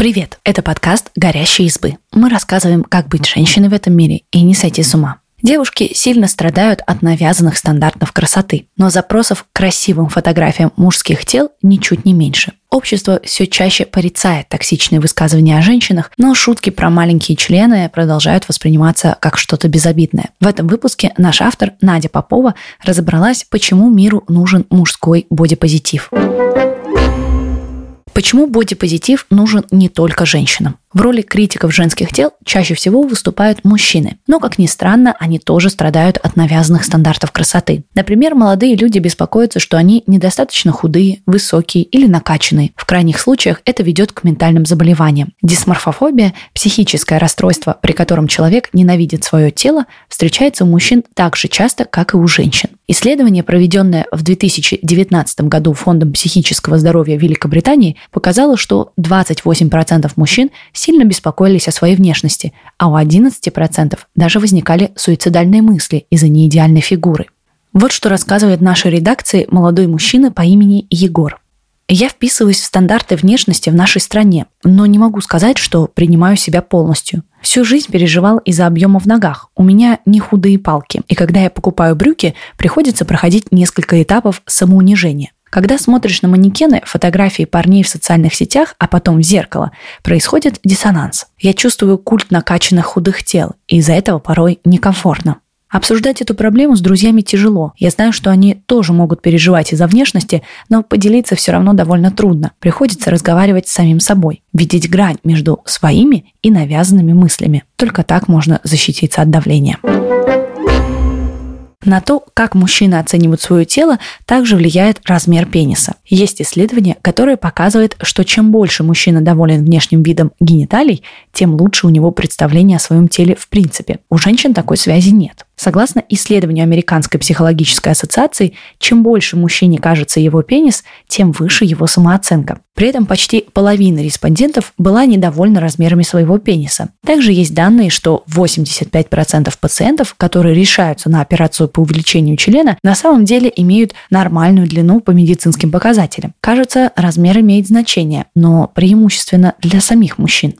Привет! Это подкаст «Горящие избы». Мы рассказываем, как быть женщиной в этом мире и не сойти с ума. Девушки сильно страдают от навязанных стандартов красоты, но запросов к красивым фотографиям мужских тел ничуть не меньше. Общество все чаще порицает токсичные высказывания о женщинах, но шутки про маленькие члены продолжают восприниматься как что-то безобидное. В этом выпуске наш автор Надя Попова разобралась, почему миру нужен мужской бодипозитив. Почему бодипозитив нужен не только женщинам? В роли критиков женских тел чаще всего выступают мужчины. Но, как ни странно, они тоже страдают от навязанных стандартов красоты. Например, молодые люди беспокоятся, что они недостаточно худые, высокие или накачанные. В крайних случаях это ведет к ментальным заболеваниям. Дисморфофобия – психическое расстройство, при котором человек ненавидит свое тело, встречается у мужчин так же часто, как и у женщин. Исследование, проведенное в 2019 году Фондом психического здоровья Великобритании, показало, что 28% мужчин сильно беспокоились о своей внешности, а у 11% даже возникали суицидальные мысли из-за неидеальной фигуры. Вот что рассказывает нашей редакции молодой мужчина по имени Егор. Я вписываюсь в стандарты внешности в нашей стране, но не могу сказать, что принимаю себя полностью. Всю жизнь переживал из-за объема в ногах. У меня не худые палки. И когда я покупаю брюки, приходится проходить несколько этапов самоунижения. Когда смотришь на манекены, фотографии парней в социальных сетях, а потом в зеркало, происходит диссонанс. Я чувствую культ накачанных худых тел, и из-за этого порой некомфортно. Обсуждать эту проблему с друзьями тяжело. Я знаю, что они тоже могут переживать из-за внешности, но поделиться все равно довольно трудно. Приходится разговаривать с самим собой, видеть грань между своими и навязанными мыслями. Только так можно защититься от давления. На то, как мужчины оценивают свое тело, также влияет размер пениса. Есть исследование, которое показывает, что чем больше мужчина доволен внешним видом гениталий, тем лучше у него представление о своем теле в принципе. У женщин такой связи нет. Согласно исследованию Американской психологической ассоциации, чем больше мужчине кажется его пенис, тем выше его самооценка. При этом почти половина респондентов была недовольна размерами своего пениса. Также есть данные, что 85% пациентов, которые решаются на операцию по увеличению члена, на самом деле имеют нормальную длину по медицинским показателям. Кажется, размер имеет значение, но преимущественно для самих мужчин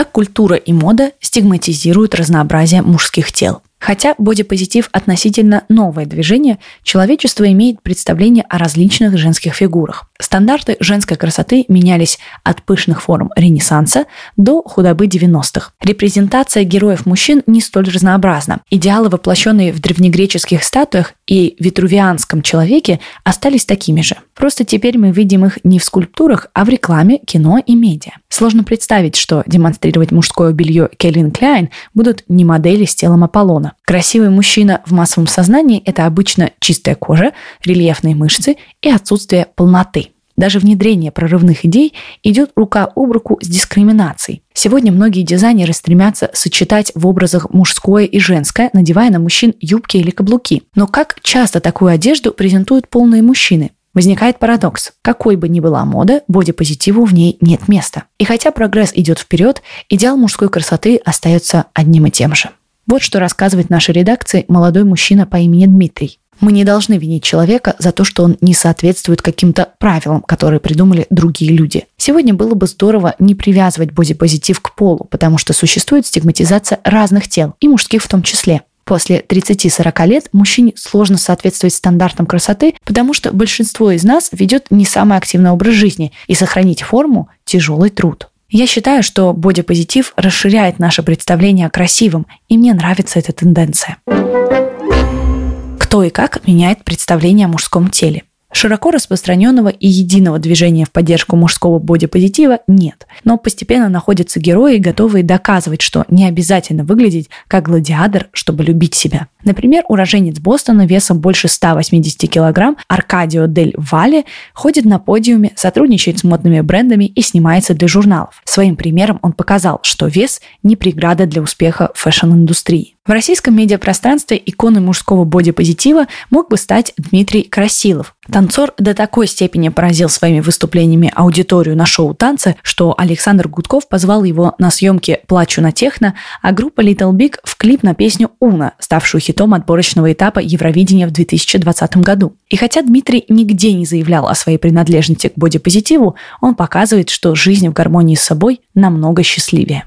как культура и мода стигматизируют разнообразие мужских тел. Хотя бодипозитив относительно новое движение, человечество имеет представление о различных женских фигурах. Стандарты женской красоты менялись от пышных форм Ренессанса до худобы 90-х. Репрезентация героев мужчин не столь разнообразна. Идеалы, воплощенные в древнегреческих статуях и витрувианском человеке, остались такими же. Просто теперь мы видим их не в скульптурах, а в рекламе, кино и медиа. Сложно представить, что демонстрировать мужское белье Келлин Кляйн будут не модели с телом Аполлона. Красивый мужчина в массовом сознании – это обычно чистая кожа, рельефные мышцы и отсутствие полноты. Даже внедрение прорывных идей идет рука об руку с дискриминацией. Сегодня многие дизайнеры стремятся сочетать в образах мужское и женское, надевая на мужчин юбки или каблуки. Но как часто такую одежду презентуют полные мужчины? Возникает парадокс. Какой бы ни была мода, бодипозитиву в ней нет места. И хотя прогресс идет вперед, идеал мужской красоты остается одним и тем же. Вот что рассказывает нашей редакции молодой мужчина по имени Дмитрий. Мы не должны винить человека за то, что он не соответствует каким-то правилам, которые придумали другие люди. Сегодня было бы здорово не привязывать бодипозитив к полу, потому что существует стигматизация разных тел, и мужских в том числе. После 30-40 лет мужчине сложно соответствовать стандартам красоты, потому что большинство из нас ведет не самый активный образ жизни, и сохранить форму – тяжелый труд. Я считаю, что бодипозитив расширяет наше представление о красивом, и мне нравится эта тенденция кто и как меняет представление о мужском теле. Широко распространенного и единого движения в поддержку мужского бодипозитива нет, но постепенно находятся герои, готовые доказывать, что не обязательно выглядеть как гладиатор, чтобы любить себя. Например, уроженец Бостона весом больше 180 килограмм Аркадио Дель Вале ходит на подиуме, сотрудничает с модными брендами и снимается для журналов. Своим примером он показал, что вес не преграда для успеха фэшн-индустрии. В российском медиапространстве иконой мужского бодипозитива мог бы стать Дмитрий Красилов. Танцор до такой степени поразил своими выступлениями аудиторию на шоу «Танцы», что Александр Гудков позвал его на съемки «Плачу на техно», а группа Little Big в клип на песню «Уна», ставшую хитом отборочного этапа Евровидения в 2020 году. И хотя Дмитрий нигде не заявлял о своей принадлежности к бодипозитиву, он показывает, что жизнь в гармонии с собой намного счастливее.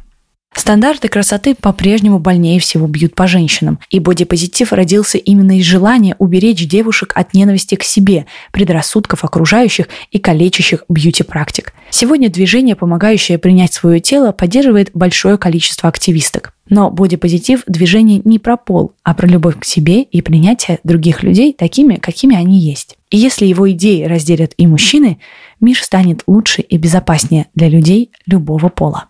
Стандарты красоты по-прежнему больнее всего бьют по женщинам, и бодипозитив родился именно из желания уберечь девушек от ненависти к себе, предрассудков окружающих и калечащих бьюти-практик. Сегодня движение, помогающее принять свое тело, поддерживает большое количество активисток. Но бодипозитив – движение не про пол, а про любовь к себе и принятие других людей такими, какими они есть. И если его идеи разделят и мужчины, мир станет лучше и безопаснее для людей любого пола.